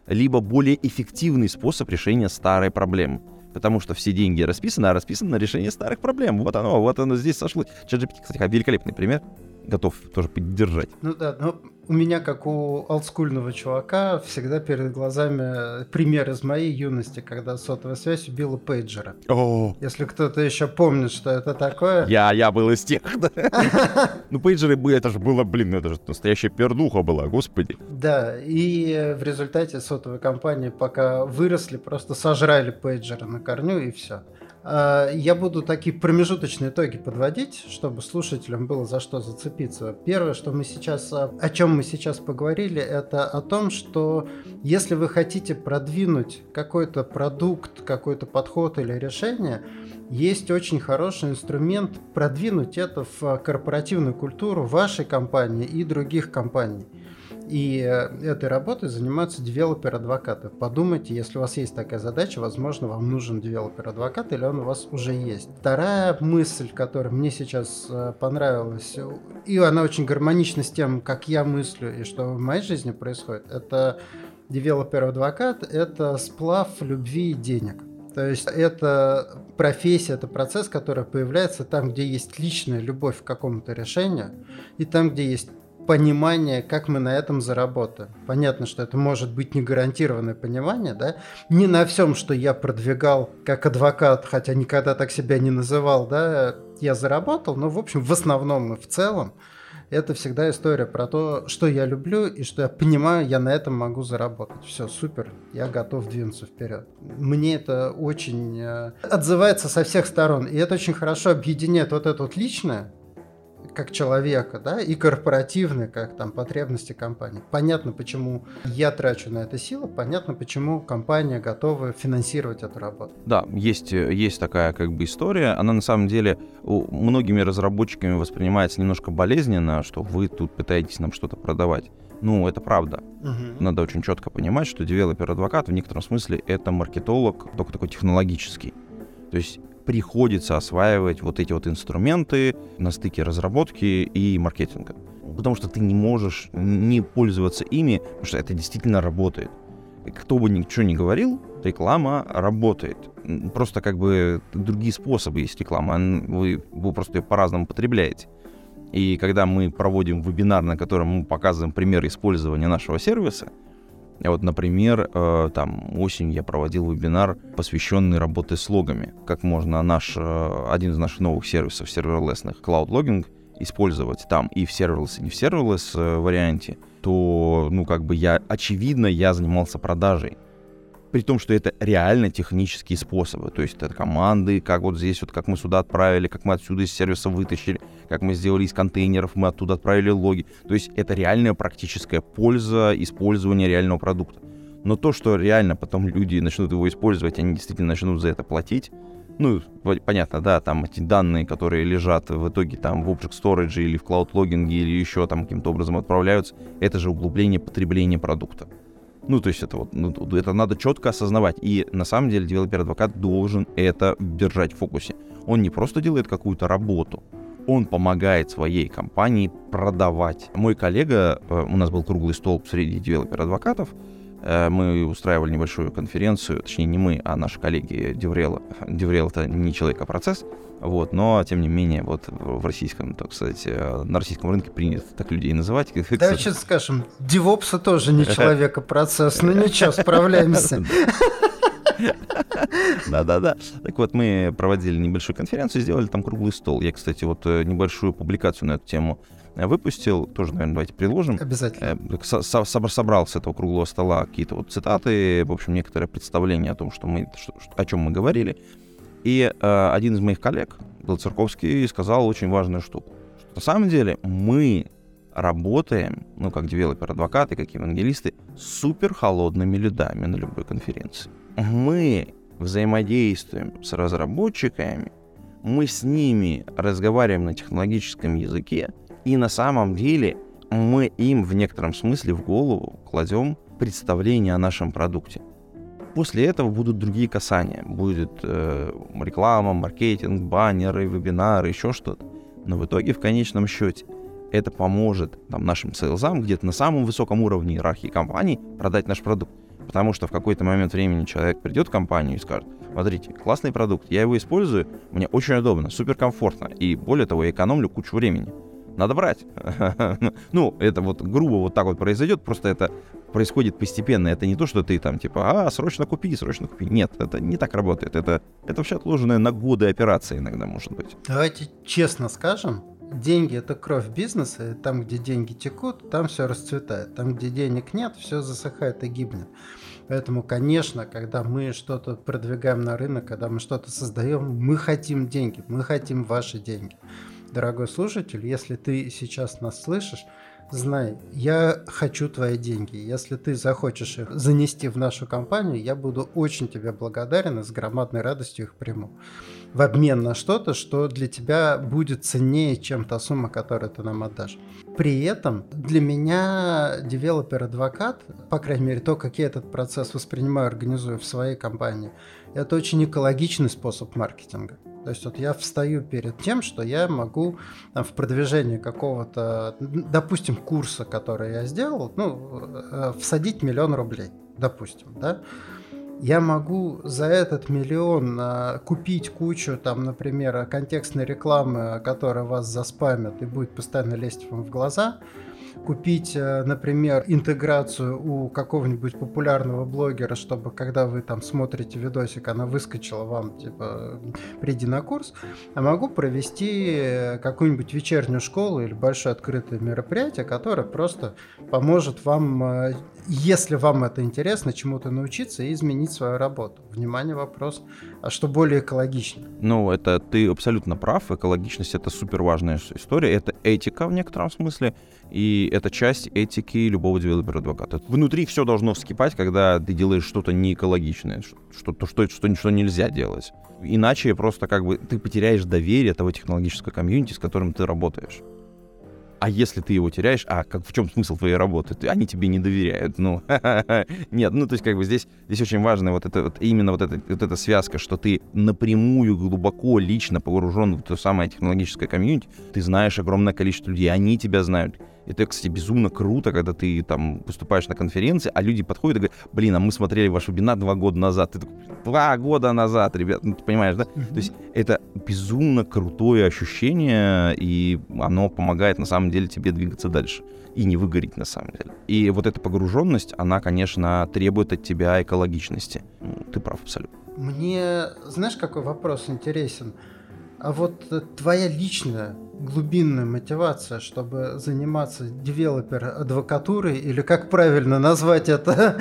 либо более эффективный способ решения старой проблемы. Потому что все деньги расписаны, а расписаны на решение старых проблем. Вот оно, вот оно здесь сошлось. ChatGPT, кстати, великолепный пример. Готов тоже поддержать. Ну да, но у меня, как у олдскульного чувака, всегда перед глазами пример из моей юности, когда сотовая связь убила пейджера. О. Если кто-то еще помнит, что это такое. Я, я был из тех. Ну, пейджеры были, это же было, блин, это же настоящая пердуха была, господи. Да, и в результате сотовые компании пока выросли, просто сожрали пейджеры на корню и все. А, я буду такие промежуточные итоги подводить, чтобы слушателям было за что зацепиться. Первое, что мы сейчас, а, о чем мы сейчас поговорили, это о том, что если вы хотите продвинуть какой-то продукт, какой-то подход или решение, есть очень хороший инструмент продвинуть это в корпоративную культуру вашей компании и других компаний. И э, этой работой занимаются девелопер-адвокаты. Подумайте, если у вас есть такая задача, возможно, вам нужен девелопер-адвокат или он у вас уже есть. Вторая мысль, которая мне сейчас э, понравилась, и она очень гармонична с тем, как я мыслю и что в моей жизни происходит, это девелопер-адвокат – это сплав любви и денег. То есть это профессия, это процесс, который появляется там, где есть личная любовь к какому-то решению, и там, где есть понимание, как мы на этом заработаем. Понятно, что это может быть не гарантированное понимание, да, не на всем, что я продвигал как адвокат, хотя никогда так себя не называл, да, я заработал, но, в общем, в основном и в целом, это всегда история про то, что я люблю и что я понимаю, я на этом могу заработать. Все, супер, я готов двинуться вперед. Мне это очень э, отзывается со всех сторон, и это очень хорошо объединяет вот это вот личное как человека, да, и корпоративные, как там потребности компании. Понятно, почему я трачу на это силы, понятно, почему компания готова финансировать эту работу. Да, есть, есть такая как бы история. Она на самом деле у многими разработчиками воспринимается немножко болезненно, что вы тут пытаетесь нам что-то продавать. Ну, это правда. Угу. Надо очень четко понимать, что девелопер-адвокат в некотором смысле это маркетолог, только такой технологический. То есть приходится осваивать вот эти вот инструменты на стыке разработки и маркетинга. Потому что ты не можешь не пользоваться ими, потому что это действительно работает. Кто бы ничего не говорил, реклама работает. Просто как бы другие способы есть рекламы, вы, вы просто ее по-разному потребляете. И когда мы проводим вебинар, на котором мы показываем пример использования нашего сервиса, вот, например, э, там осенью я проводил вебинар, посвященный работе с логами. Как можно наш, э, один из наших новых сервисов серверлесных, Cloud Logging, использовать там и в serverless, и не в serverless э, варианте, то, ну, как бы я, очевидно, я занимался продажей при том, что это реально технические способы. То есть это команды, как вот здесь, вот как мы сюда отправили, как мы отсюда из сервиса вытащили, как мы сделали из контейнеров, мы оттуда отправили логи. То есть это реальная практическая польза использования реального продукта. Но то, что реально потом люди начнут его использовать, они действительно начнут за это платить, ну, понятно, да, там эти данные, которые лежат в итоге там в Object Storage или в Cloud Logging или еще там каким-то образом отправляются, это же углубление потребления продукта. Ну, то есть это вот, ну, это надо четко осознавать. И на самом деле девелопер-адвокат должен это держать в фокусе. Он не просто делает какую-то работу, он помогает своей компании продавать. Мой коллега, э, у нас был круглый стол среди девелопер-адвокатов, мы устраивали небольшую конференцию, точнее не мы, а наши коллеги DevRel ы. DevRel это не человек, а процесс. Вот, но, тем не менее, вот в российском, так сказать, э, на российском рынке принято так людей называть. Да, сейчас скажем, DevOps ы тоже не человек, а процесс. Ну ничего, справляемся. Да-да-да. Так вот, мы проводили небольшую конференцию, сделали там круглый стол. Я, кстати, вот э, небольшую публикацию на эту тему э, выпустил, тоже, наверное, давайте приложим. Обязательно. Собрал с этого круглого стола какие-то вот цитаты, в общем, некоторое представление о том, что мы, что, о чем мы говорили. И э, один из моих коллег, был Церковский, сказал очень важную штуку. Что на самом деле мы работаем, ну, как девелопер-адвокаты, как евангелисты, супер холодными людами на любой конференции. Мы взаимодействуем с разработчиками, мы с ними разговариваем на технологическом языке, и на самом деле мы им в некотором смысле в голову кладем представление о нашем продукте. После этого будут другие касания. Будет э, реклама, маркетинг, баннеры, вебинары, еще что-то. Но в итоге, в конечном счете, это поможет там, нашим сейлзам где-то на самом высоком уровне иерархии компании продать наш продукт. Потому что в какой-то момент времени человек придет в компанию и скажет, смотрите, классный продукт, я его использую, мне очень удобно, супер комфортно, и более того, я экономлю кучу времени надо брать. ну, это вот грубо вот так вот произойдет, просто это происходит постепенно. Это не то, что ты там типа, а, срочно купи, срочно купи. Нет, это не так работает. Это, это вообще отложенная на годы операция иногда может быть. Давайте честно скажем, деньги это кровь бизнеса, и там, где деньги текут, там все расцветает. Там, где денег нет, все засыхает и гибнет. Поэтому, конечно, когда мы что-то продвигаем на рынок, когда мы что-то создаем, мы хотим деньги, мы хотим ваши деньги дорогой слушатель, если ты сейчас нас слышишь, знай, я хочу твои деньги. Если ты захочешь их занести в нашу компанию, я буду очень тебе благодарен и с громадной радостью их приму. В обмен на что-то, что для тебя будет ценнее, чем та сумма, которую ты нам отдашь. При этом для меня девелопер-адвокат, по крайней мере, то, как я этот процесс воспринимаю, организую в своей компании, это очень экологичный способ маркетинга. То есть вот я встаю перед тем, что я могу там, в продвижении какого-то, допустим, курса, который я сделал, ну, э, всадить миллион рублей, допустим, да, я могу за этот миллион а, купить кучу, там, например, контекстной рекламы, которая вас заспамит и будет постоянно лезть вам в глаза, купить, э, например, интеграцию у какого-нибудь популярного блогера, чтобы когда вы там смотрите видосик, она выскочила вам, типа, приди на курс, а могу провести э, какую-нибудь вечернюю школу или большое открытое мероприятие, которое просто поможет вам, э, если вам это интересно, чему-то научиться и изменить свою работу. Внимание, вопрос, а что более экологично? Ну, это ты абсолютно прав, экологичность это супер важная история, это этика в некотором смысле, и это часть этики любого девелопера-адвоката. Внутри все должно вскипать, когда ты делаешь что-то не экологичное, что-то, что, что, что нельзя делать. Иначе просто как бы ты потеряешь доверие того технологического комьюнити, с которым ты работаешь. А если ты его теряешь, а как в чем смысл твоей работы? Ты, они тебе не доверяют. Ну, нет, ну то есть как бы здесь, здесь очень важно вот это вот именно вот, это, вот эта связка, что ты напрямую, глубоко, лично погружен в то самое технологическое комьюнити, ты знаешь огромное количество людей, они тебя знают это, кстати, безумно круто, когда ты там выступаешь на конференции, а люди подходят и говорят, блин, а мы смотрели ваш вебинар два года назад. Ты такой, два года назад, ребят, ну, ты понимаешь, да? Mm-hmm. То есть это безумно крутое ощущение, и оно помогает на самом деле тебе двигаться дальше и не выгореть на самом деле. И вот эта погруженность, она, конечно, требует от тебя экологичности. Ну, ты прав абсолютно. Мне, знаешь, какой вопрос интересен? А вот твоя личная глубинная мотивация, чтобы заниматься девелопер-адвокатурой, или как правильно назвать это?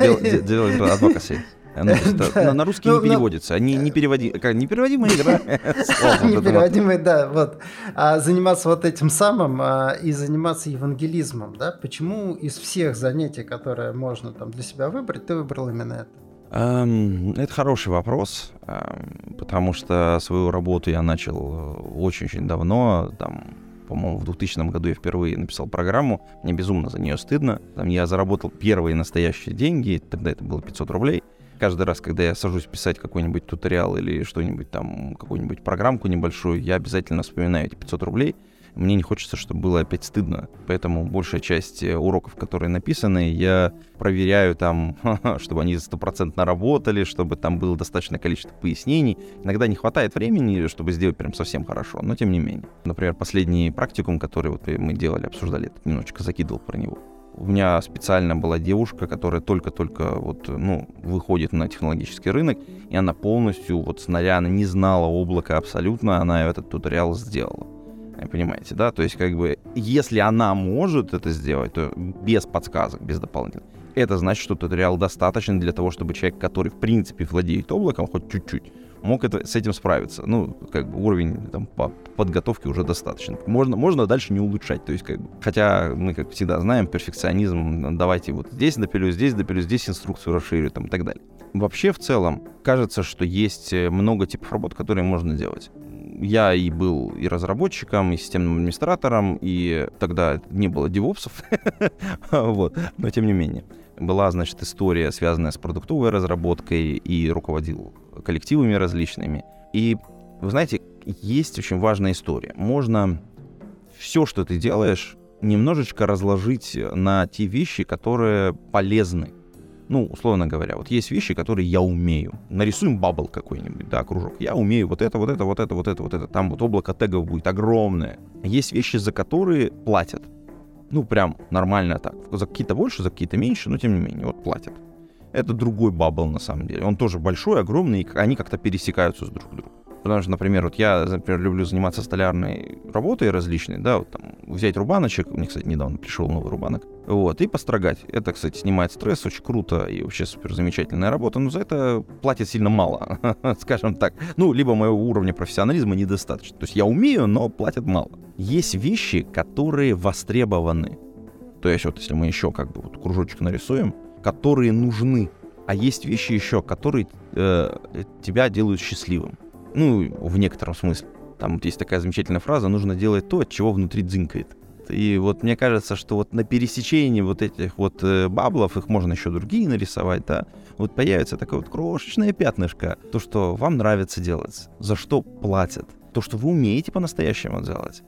Девелопер адвокаси. Ну, да. на, русский ну, не переводится. Они не, переводи, как, не переводимые, да? Непереводимые, да. Вот. А заниматься вот этим самым а, и заниматься евангелизмом, да? Почему из всех занятий, которые можно там для себя выбрать, ты выбрал именно это? Эм, это хороший вопрос, эм, потому что свою работу я начал э, очень-очень давно, там, по-моему, в 2000 году я впервые написал программу, мне безумно за нее стыдно. Там я заработал первые настоящие деньги, тогда это было 500 рублей. Каждый раз, когда я сажусь писать какой-нибудь туториал или что-нибудь там, какую-нибудь программку небольшую, я обязательно вспоминаю эти 500 рублей, мне не хочется, чтобы было опять стыдно. Поэтому большая часть э, уроков, которые написаны, я проверяю там, чтобы они стопроцентно работали, чтобы там было достаточное количество пояснений. Иногда не хватает времени, чтобы сделать прям совсем хорошо, но тем не менее. Например, последний практикум, который вот мы делали, обсуждали, немножечко закидывал про него. У меня специально была девушка, которая только-только вот, ну, выходит на технологический рынок, и она полностью вот с нуля, она не знала облака абсолютно, она этот туториал сделала. Понимаете, да? То есть, как бы, если она может это сделать, то без подсказок, без дополнительных, это значит, что туториал достаточно для того, чтобы человек, который, в принципе, владеет облаком, хоть чуть-чуть, мог это, с этим справиться. Ну, как бы уровень там, по подготовки уже достаточно. Можно, можно дальше не улучшать. То есть, как бы, хотя мы, как всегда знаем, перфекционизм, давайте вот здесь допилю, здесь допилю, здесь инструкцию расширю там, и так далее. Вообще, в целом, кажется, что есть э, много типов работ, которые можно делать я и был и разработчиком, и системным администратором, и тогда не было девопсов, вот, но тем не менее. Была, значит, история, связанная с продуктовой разработкой, и руководил коллективами различными. И, вы знаете, есть очень важная история. Можно все, что ты делаешь, немножечко разложить на те вещи, которые полезны ну, условно говоря, вот есть вещи, которые я умею. Нарисуем bubble какой-нибудь, да, кружок. Я умею вот это, вот это, вот это, вот это, вот это. Там вот облако тегов будет огромное. Есть вещи, за которые платят. Ну, прям нормально так. За какие-то больше, за какие-то меньше, но тем не менее, вот платят. Это другой bubble на самом деле. Он тоже большой, огромный, и они как-то пересекаются с друг другом. Потому что, например, вот я, например, люблю заниматься столярной работой различной, да, вот там взять рубаночек, мне, кстати, недавно пришел новый рубанок, вот, и построгать. Это, кстати, снимает стресс, очень круто и вообще супер замечательная работа, но за это платят сильно мало, скажем так. Ну, либо моего уровня профессионализма недостаточно. То есть я умею, но платят мало. Есть вещи, которые востребованы. То есть вот если мы еще как бы вот кружочек нарисуем, которые нужны. А есть вещи еще, которые э, тебя делают счастливым. Ну, в некотором смысле. Там вот есть такая замечательная фраза, нужно делать то, от чего внутри дзынкает. И вот мне кажется, что вот на пересечении вот этих вот э, баблов, их можно еще другие нарисовать, да, вот появится такое вот крошечное пятнышко, то, что вам нравится делать, за что платят, то, что вы умеете по-настоящему делать,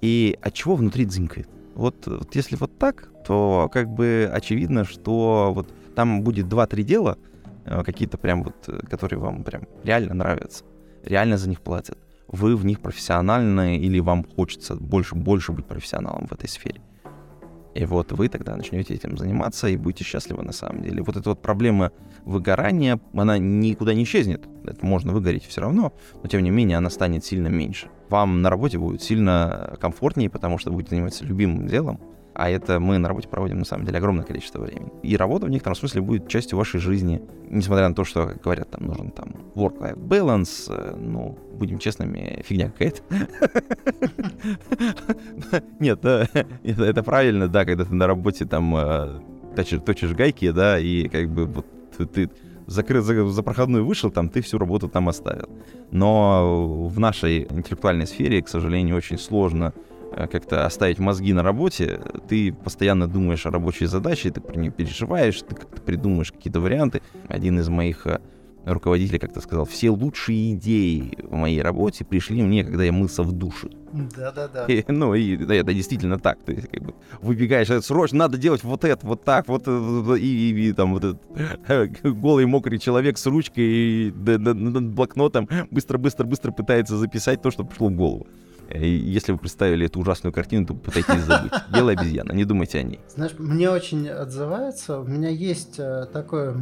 и от чего внутри дзынкает. Вот, вот если вот так, то как бы очевидно, что вот там будет 2-3 дела, э, какие-то прям вот, э, которые вам прям реально нравятся реально за них платят. Вы в них профессиональны или вам хочется больше, больше быть профессионалом в этой сфере. И вот вы тогда начнете этим заниматься и будете счастливы на самом деле. Вот эта вот проблема выгорания, она никуда не исчезнет. Это можно выгореть все равно, но тем не менее она станет сильно меньше. Вам на работе будет сильно комфортнее, потому что будете заниматься любимым делом, а это мы на работе проводим, на самом деле, огромное количество времени. И работа в некотором смысле будет частью вашей жизни, несмотря на то, что, как говорят, там нужен там work-life balance, э, ну, будем честными, фигня какая-то. Нет, это правильно, да, когда ты на работе там э, точишь гайки, да, и как бы вот ты закрыл, за, за проходную вышел, там ты всю работу там оставил. Но в нашей интеллектуальной сфере, к сожалению, очень сложно как-то оставить мозги на работе, ты постоянно думаешь о рабочей задаче, ты про нее переживаешь, ты как-то придумаешь какие-то варианты. Один из моих э, руководителей как-то сказал, все лучшие идеи в моей работе пришли мне, когда я мылся в душе. Да-да-да. Ну, и да, это действительно так. То есть, как бы, выбегаешь, это срочно надо делать вот это, вот так, вот, э, и, и, и там вот этот голый мокрый человек с ручкой и да, да, блокнотом быстро-быстро-быстро пытается записать то, что пришло в голову. Если вы представили эту ужасную картину, то пытайтесь забыть. Белая обезьяна, не думайте о ней. Знаешь, мне очень отзывается. У меня есть э, такое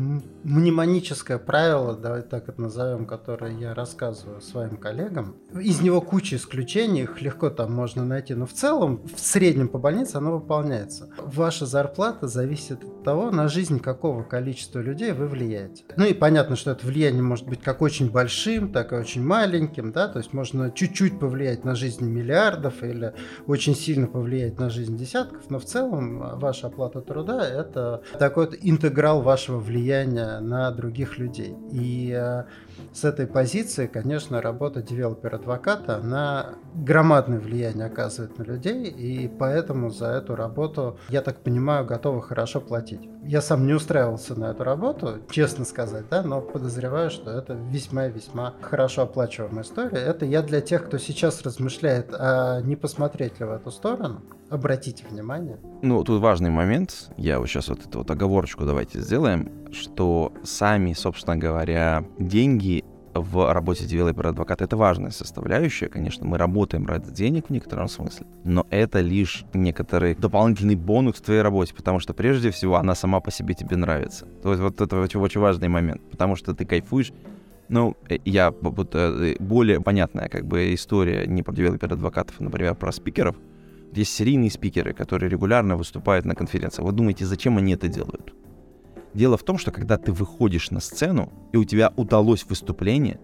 мнемоническое правило, давай так это назовем, которое я рассказываю своим коллегам. Из него куча исключений, их легко там можно найти, но в целом, в среднем по больнице оно выполняется. Ваша зарплата зависит от того, на жизнь какого количества людей вы влияете. Ну и понятно, что это влияние может быть как очень большим, так и очень маленьким, да, то есть можно чуть-чуть повлиять на жизнь жизнь миллиардов или очень сильно повлиять на жизнь десятков, но в целом а, ваша оплата труда – это такой вот интеграл вашего влияния на других людей. И а, с этой позиции, конечно, работа девелопер-адвоката, она громадное влияние оказывает на людей, и поэтому за эту работу, я так понимаю, готовы хорошо платить. Я сам не устраивался на эту работу, честно сказать, да, но подозреваю, что это весьма-весьма хорошо оплачиваемая история. Это я для тех, кто сейчас размышляет, а не посмотреть ли в эту сторону, обратите внимание. Ну, тут важный момент, я вот сейчас вот эту вот оговорочку давайте сделаем, что сами, собственно говоря, деньги в работе developer а advocate а это важная составляющая. Конечно, мы работаем ради денег в некотором смысле, но это лишь некоторый дополнительный бонус в твоей работе, потому что прежде всего она сама по себе тебе нравится. То есть вот это очень, очень важный момент, потому что ты кайфуешь ну, э, я вот, э, более понятная как бы история не про developer advocate ов, а, например, про спикеров. Есть серийные спикеры, которые регулярно выступают на конференциях. Вы думаете, зачем они это делают? Дело в том, что когда ты выходишь на сцену, и у тебя удалось выступление,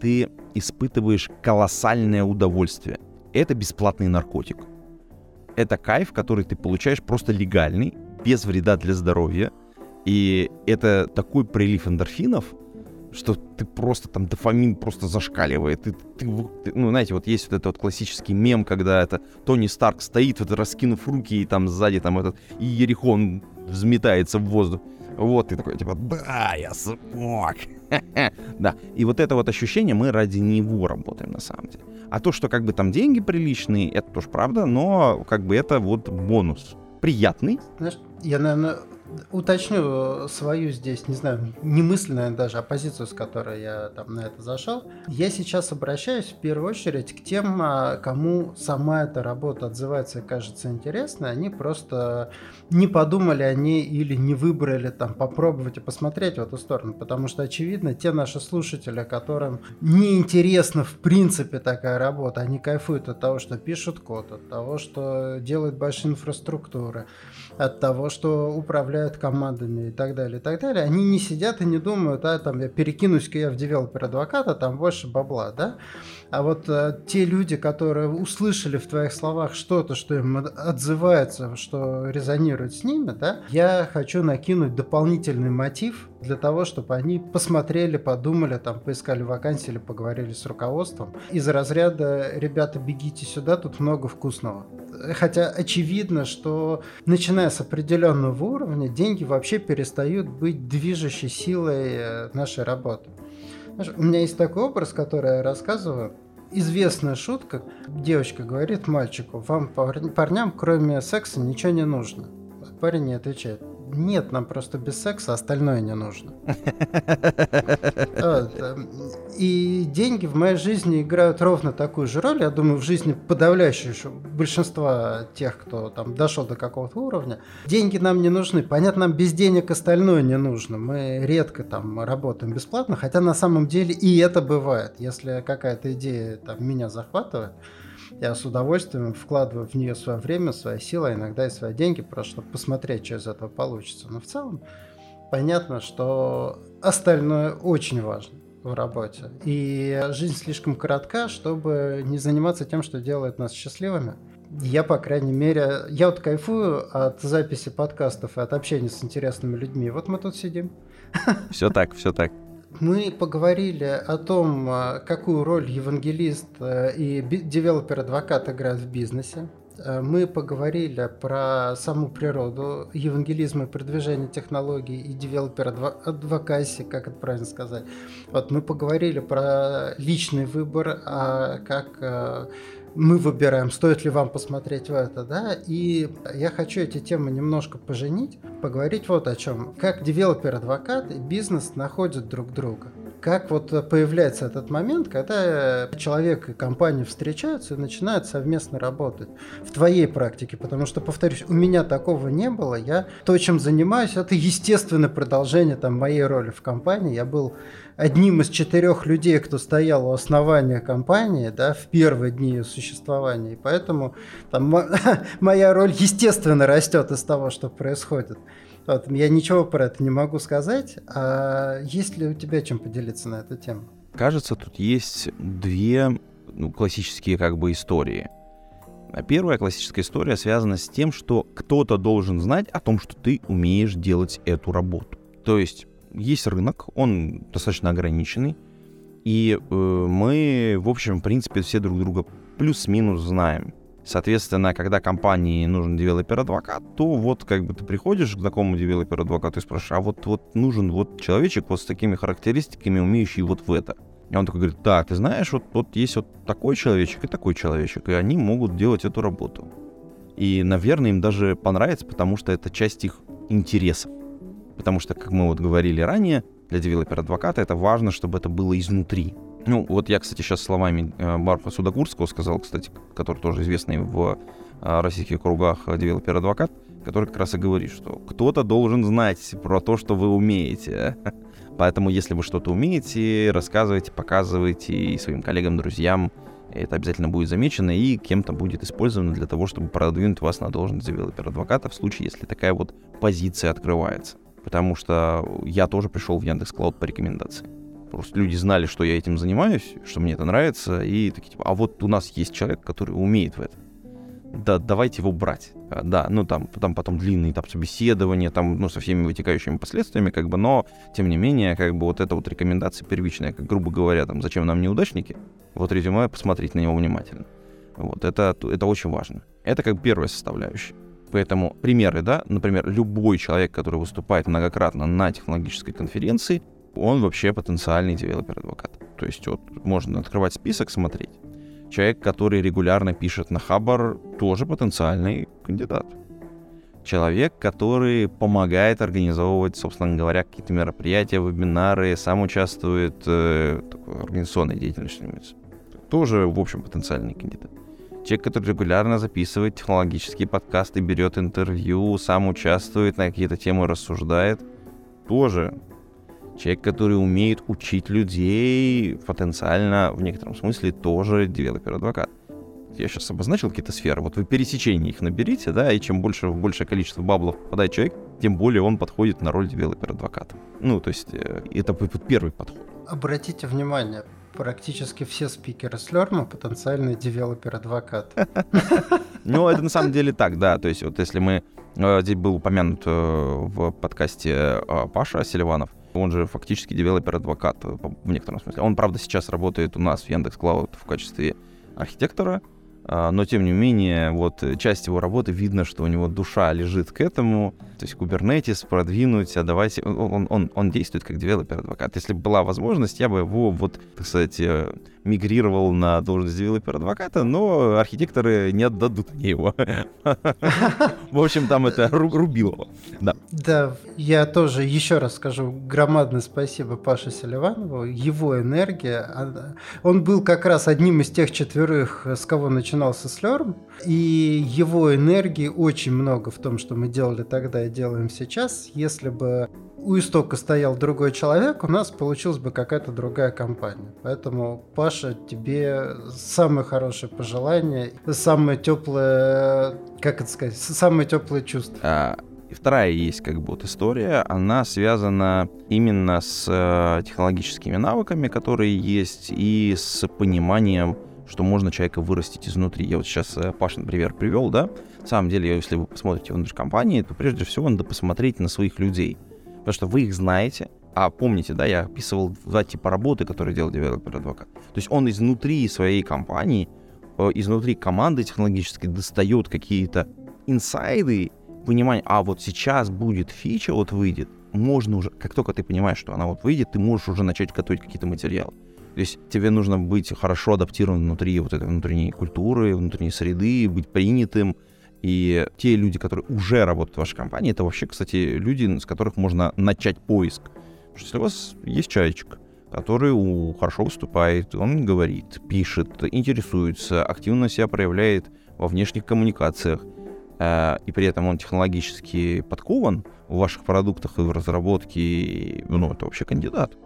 ты испытываешь колоссальное удовольствие. Это бесплатный наркотик. Это кайф, который ты получаешь просто легальный, без вреда для здоровья. И это такой прилив эндорфинов, что ты просто там дофамин просто зашкаливает. Ты, ты, ты, ну, знаете, вот есть вот этот вот классический мем, когда это Тони Старк стоит, вот раскинув руки, и там сзади там этот и Ерихон взметается в воздух. Вот, ты такой, типа, да, я смог. да, и вот это вот ощущение, мы ради него работаем на самом деле. А то, что как бы там деньги приличные, это тоже правда, но как бы это вот бонус. Приятный. Знаешь, я, наверное, уточню свою здесь, не знаю, немысленную даже оппозицию, с которой я там на это зашел. Я сейчас обращаюсь в первую очередь к тем, а, кому сама эта работа отзывается и кажется интересной. Они просто не подумали о ней или не выбрали там попробовать и посмотреть в эту сторону. Потому что, очевидно, те наши слушатели, которым неинтересна в принципе такая работа, они кайфуют от того, что пишут код, от того, что делают большие инфраструктуры, от того, что управляют командами и так далее, и так далее, они не сидят и не думают, а там я перекинусь-ка я в девелопер адвоката, там больше бабла, да? А вот а, те люди, которые услышали в твоих словах что-то, что им отзывается, что резонирует с ними, да, я хочу накинуть дополнительный мотив для того, чтобы они посмотрели, подумали, там, поискали вакансии или поговорили с руководством. Из разряда «ребята, бегите сюда, тут много вкусного». Хотя очевидно, что начиная с определенного уровня, деньги вообще перестают быть движущей силой э, нашей работы. У меня есть такой образ, который я рассказываю известная шутка. Девочка говорит мальчику, вам парням кроме секса ничего не нужно. Парень не отвечает. Нет, нам просто без секса остальное не нужно. Эм, и деньги в моей жизни играют ровно такую же роль. Я думаю, в жизни подавляющего большинства тех, кто там дошел до какого-то уровня. Деньги нам не нужны. Понятно, нам без денег остальное не нужно. Мы редко там работаем бесплатно, хотя на самом деле и это бывает. Если какая-то идея там меня захватывает, я с удовольствием вкладываю в нее свое время, свои силы, а иногда и свои деньги, просто чтобы посмотреть, что из этого получится. Но в целом понятно, что остальное очень важно в работе. И жизнь слишком коротка, чтобы не заниматься тем, что делает нас счастливыми. Я, по крайней мере, я вот кайфую от записи подкастов и от общения с интересными людьми. Вот мы тут сидим. Все так, все так. Мы поговорили о том, а, какую роль евангелист э, и developer advocate играют в бизнесе. Э, мы поговорили про саму природу евангелизма и продвижения технологий и developer advocacy, как это правильно сказать. Вот мы поговорили про личный выбор, а как мы выбираем, стоит ли вам посмотреть в это, да, и я хочу эти темы немножко поженить, поговорить вот о чем. Как developer advocate и бизнес находят друг друга. Как вот появляется этот момент, когда человек и компания встречаются и начинают совместно работать в твоей практике, потому что, повторюсь, у меня такого не было, я то, чем занимаюсь, это естественное продолжение там моей роли в компании, я был одним из четырех людей, кто стоял у основания компании, да, в первые дни ее существования. И поэтому там, моя роль, естественно, растет из того, что происходит. Вот, я ничего про это не могу сказать. А есть ли у тебя чем поделиться на эту тему? Кажется, тут есть две ну, классические как бы истории. Первая классическая история связана с тем, что кто-то должен знать о том, что ты умеешь делать эту работу. То есть есть рынок, он достаточно ограниченный, и э, мы, в общем, в принципе, все друг друга плюс-минус знаем. Соответственно, когда компании нужен developer advocate, то вот как бы ты приходишь к такому developer advocate у и спрашиваешь, а вот, вот нужен вот человечек вот с такими характеристиками, умеющий вот в это. И он такой говорит, так, ты знаешь, вот, вот есть вот такой человечек и такой человечек, и они могут делать эту работу. И, наверное, им даже понравится, потому что это часть их интересов. Потому что, как мы вот говорили ранее, для developer а advocate а это важно, чтобы это было изнутри. Ну, вот я, кстати, сейчас словами э, Баруха Садогурского сказал, кстати, который тоже известный в э, российских кругах developer advocate, который как раз и говорит, что кто-то должен знать про то, что вы умеете. Поэтому, если вы что-то умеете, рассказывайте, показывайте и своим коллегам, друзьям. Это обязательно будет замечено и кем-то будет использовано для того, чтобы продвинуть вас на должность developer advocate а в случае, если такая вот позиция открывается потому что я тоже пришел в Яндекс Клауд по рекомендации. Просто люди знали, что я этим занимаюсь, что мне это нравится, и такие, типа, а вот у нас есть человек, который умеет в этом. Да, давайте его брать. А, да, ну там, там потом длинный этап собеседования, там, ну, со всеми вытекающими последствиями, как бы, но, тем не менее, как бы вот эта вот рекомендация первичная, как грубо говоря, там, зачем нам неудачники, вот резюме, посмотреть на него внимательно. Вот, это, это очень важно. Это как первая составляющая. Поэтому примеры, да, например, любой человек, который выступает многократно на технологической конференции, он вообще потенциальный developer advocate. То есть вот можно открывать список, смотреть. Человек, который регулярно пишет на Хабр, тоже потенциальный кандидат. Человек, который помогает организовывать, собственно говоря, какие-то мероприятия, вебинары, сам участвует э, в организационной деятельности, тоже, в общем, потенциальный кандидат. Человек, который регулярно записывает технологические подкасты, берет интервью, сам участвует, на какие-то темы рассуждает, тоже человек, который умеет учить людей, потенциально, в некотором смысле, тоже developer advocate. Я сейчас обозначил какие-то сферы, вот вы пересечение их наберите, да, и чем больше в большее количество bubble ов попадает человек, тем более он подходит на роль developer advocate а. Ну, то есть э, это первый подход. Обратите внимание, практически все спикеры Слерма потенциальный девелопер-адвокат. Ну, это на самом деле так, да. То есть вот если мы... Э, здесь был упомянут э, в подкасте Паша Селиванов, он же фактически developer advocate в некотором смысле. Он, правда, сейчас работает у нас в Yandex Cloud в качестве архитектора, а, но тем не менее, вот э, часть его работы видно, что у него душа лежит к этому, то есть Kubernetes продвинуть, а давайте... Он, он, он действует как developer advocate. Если бы была возможность, я бы его, вот, так сказать, э, мигрировал на должность девелопер-адвоката, но архитекторы не отдадут мне его. В общем, там это Рубилово. Да. Да, я тоже еще раз скажу громадное спасибо Паше Селиванову. Его энергия, он был как раз одним из тех четверых, с кого начинался Слерм, и его энергии очень много в том, что мы делали тогда и делаем сейчас. Если бы у истока стоял другой человек, у нас получилась бы какая-то другая компания. Поэтому, Паша, тебе самое хорошее пожелание, самое теплое, как это сказать, самое теплое чувство. А, и вторая есть как бы вот история, она связана именно с э, технологическими навыками, которые есть, и с пониманием, что можно человека вырастить изнутри. Я вот сейчас э, Пашин пример привел, да? На самом деле, если вы посмотрите внутрь компании, то прежде всего надо посмотреть на своих людей – потому что вы их знаете, а помните, да, я описывал два типа работы, которые делал developer advocate. То есть он изнутри своей компании, э, изнутри команды технологической достает какие-то инсайды, понимание, а вот сейчас будет фича, вот выйдет, можно уже, как только ты понимаешь, что она вот выйдет, ты можешь уже начать готовить какие-то материалы. То есть тебе нужно быть хорошо адаптированным внутри вот этой внутренней культуры, внутренней среды, быть принятым, и те люди, которые уже работают в вашей компании, это вообще, кстати, люди, с которых можно начать поиск. Потому что если у вас есть человечек, который хорошо выступает, он говорит, пишет, интересуется, активно себя проявляет во внешних коммуникациях, э, и при этом он технологически подкован в ваших продуктах и в разработке, ну, это вообще кандидат.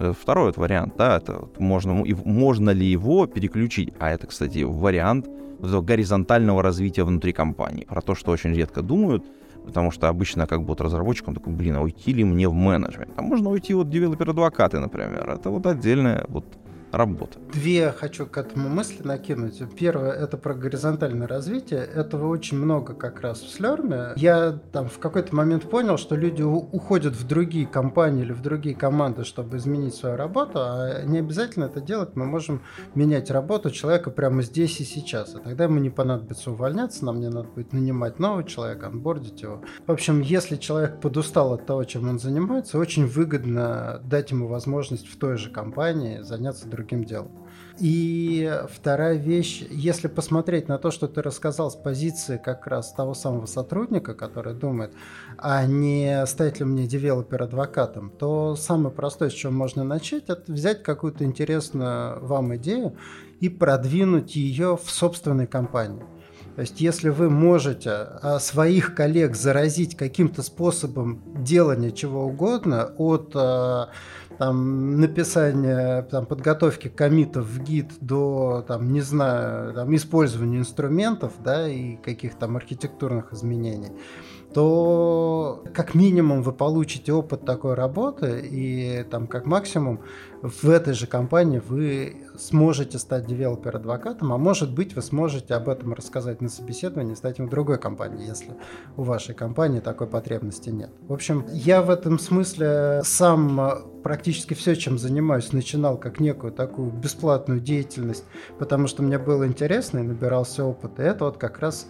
Э, второй вот вариант, да, это можно, можно ли его переключить, а это, кстати, вариант горизонтального развития внутри компании, про то, что очень редко думают, потому что обычно как бы вот разработчик, он такой, блин, а уйти ли мне в менеджмент? А можно уйти вот девелопер-адвокаты, например, это вот отдельная вот работа. Две хочу к этому мысли накинуть. Первое, это про горизонтальное развитие. Этого очень много как раз в Слерме. Я там в какой-то момент понял, что люди уходят в другие компании или в другие команды, чтобы изменить свою работу, а не обязательно это делать. Мы можем менять работу человека прямо здесь и сейчас. И тогда ему не понадобится увольняться, нам не надо будет нанимать нового человека, анбордить его. В общем, если человек подустал от того, чем он занимается, очень выгодно дать ему возможность в той же компании заняться другим другим делом. И вторая вещь, если посмотреть на то, что ты рассказал с позиции как раз того самого сотрудника, который думает, а не стать ли мне девелопер-адвокатом, то самое простое, с чего можно начать, это взять какую-то интересную вам идею и продвинуть ее в собственной компании. То есть, если вы можете а, своих коллег заразить каким-то способом делания чего угодно, от а, там, написания, там, подготовки комитов в гид до, там, не знаю, там, использования инструментов, да, и каких-то архитектурных изменений, то как минимум вы получите опыт такой работы, и там как максимум в этой же компании вы сможете стать девелопер-адвокатом, а может быть вы сможете об этом рассказать на собеседовании, стать в другой компании, если у вашей компании такой потребности нет. В общем, я в этом смысле сам практически все, чем занимаюсь, начинал как некую такую бесплатную деятельность, потому что мне было интересно и набирался опыт. И это вот как раз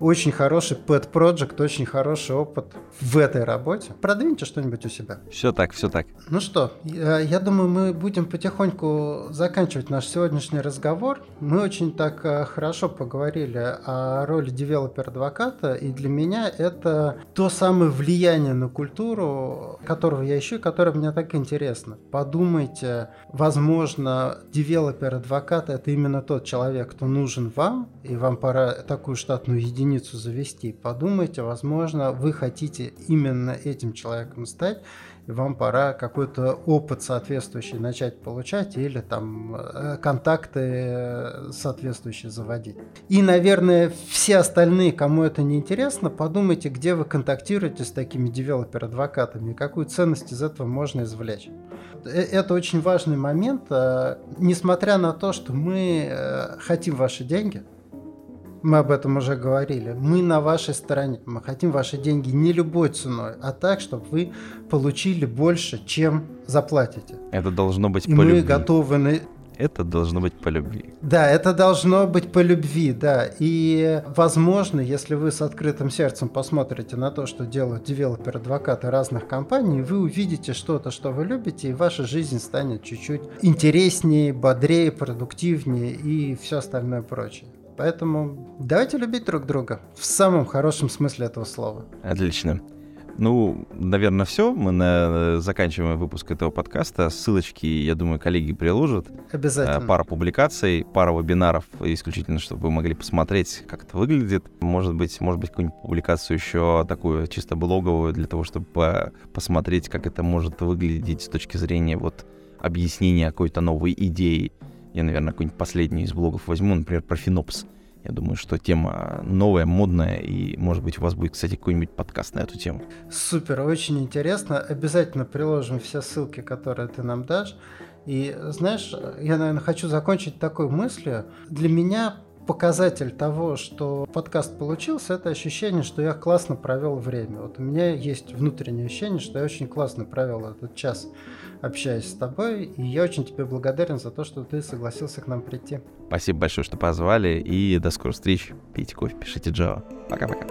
очень хороший pet project, очень хороший опыт в этой работе. Продвиньте что-нибудь у себя. Все так, все так. Ну что, я, я думаю, мы будем потихоньку заканчивать наш сегодняшний разговор. Мы очень так э, хорошо поговорили о роли developer advocate а, и для меня это то самое влияние на культуру, которого я ищу, и которое мне так интересно. Подумайте, возможно, developer advocate это именно тот человек, кто нужен вам, и вам пора такую штатную единицу единицу завести. Подумайте, возможно, вы хотите именно этим человеком стать, и вам пора какой-то опыт соответствующий начать получать или там э, контакты соответствующие заводить. И, наверное, все остальные, кому это не интересно, подумайте, где вы контактируете с такими девелопер-адвокатами, какую ценность из этого можно извлечь. Э, это очень важный момент, э, несмотря на то, что мы хотим ваши деньги, мы об этом уже говорили. Мы на вашей стороне. Мы хотим ваши деньги не любой ценой, а так, чтобы вы получили больше, чем заплатите. Это должно быть И по мы любви. готовы на... Это должно быть по любви. Да, это должно быть по любви, да. И, возможно, если вы с открытым сердцем посмотрите на то, что делают девелопер-адвокаты разных компаний, вы увидите что-то, что вы любите, и ваша жизнь станет чуть-чуть интереснее, бодрее, продуктивнее и все остальное прочее. Поэтому давайте любить друг друга в самом хорошем смысле этого слова. Отлично. Ну, наверное, все. Мы на... заканчиваем выпуск этого подкаста. Ссылочки, я думаю, коллеги приложат. Обязательно. Пара публикаций, пара вебинаров, исключительно, чтобы вы могли посмотреть, как это выглядит. Может быть, может быть, какую-нибудь публикацию еще такую чисто блоговую, для того, чтобы посмотреть, как это может выглядеть с точки зрения вот объяснения какой-то новой идеи я, наверное, какой-нибудь последний из блогов возьму, например, про Финопс. Я думаю, что тема новая, модная, и, может быть, у вас будет, кстати, какой-нибудь подкаст на эту тему. Супер, очень интересно. Обязательно приложим все ссылки, которые ты нам дашь. И, знаешь, я, наверное, хочу закончить такой мыслью. Для меня показатель того, что подкаст получился, это ощущение, что я классно провел время. Вот у меня есть внутреннее ощущение, что я очень классно провел этот час общаюсь с тобой, и я очень тебе благодарен за то, что ты согласился к нам прийти. Спасибо большое, что позвали, и до скорых встреч. Пейте кофе, пишите Java. Пока-пока.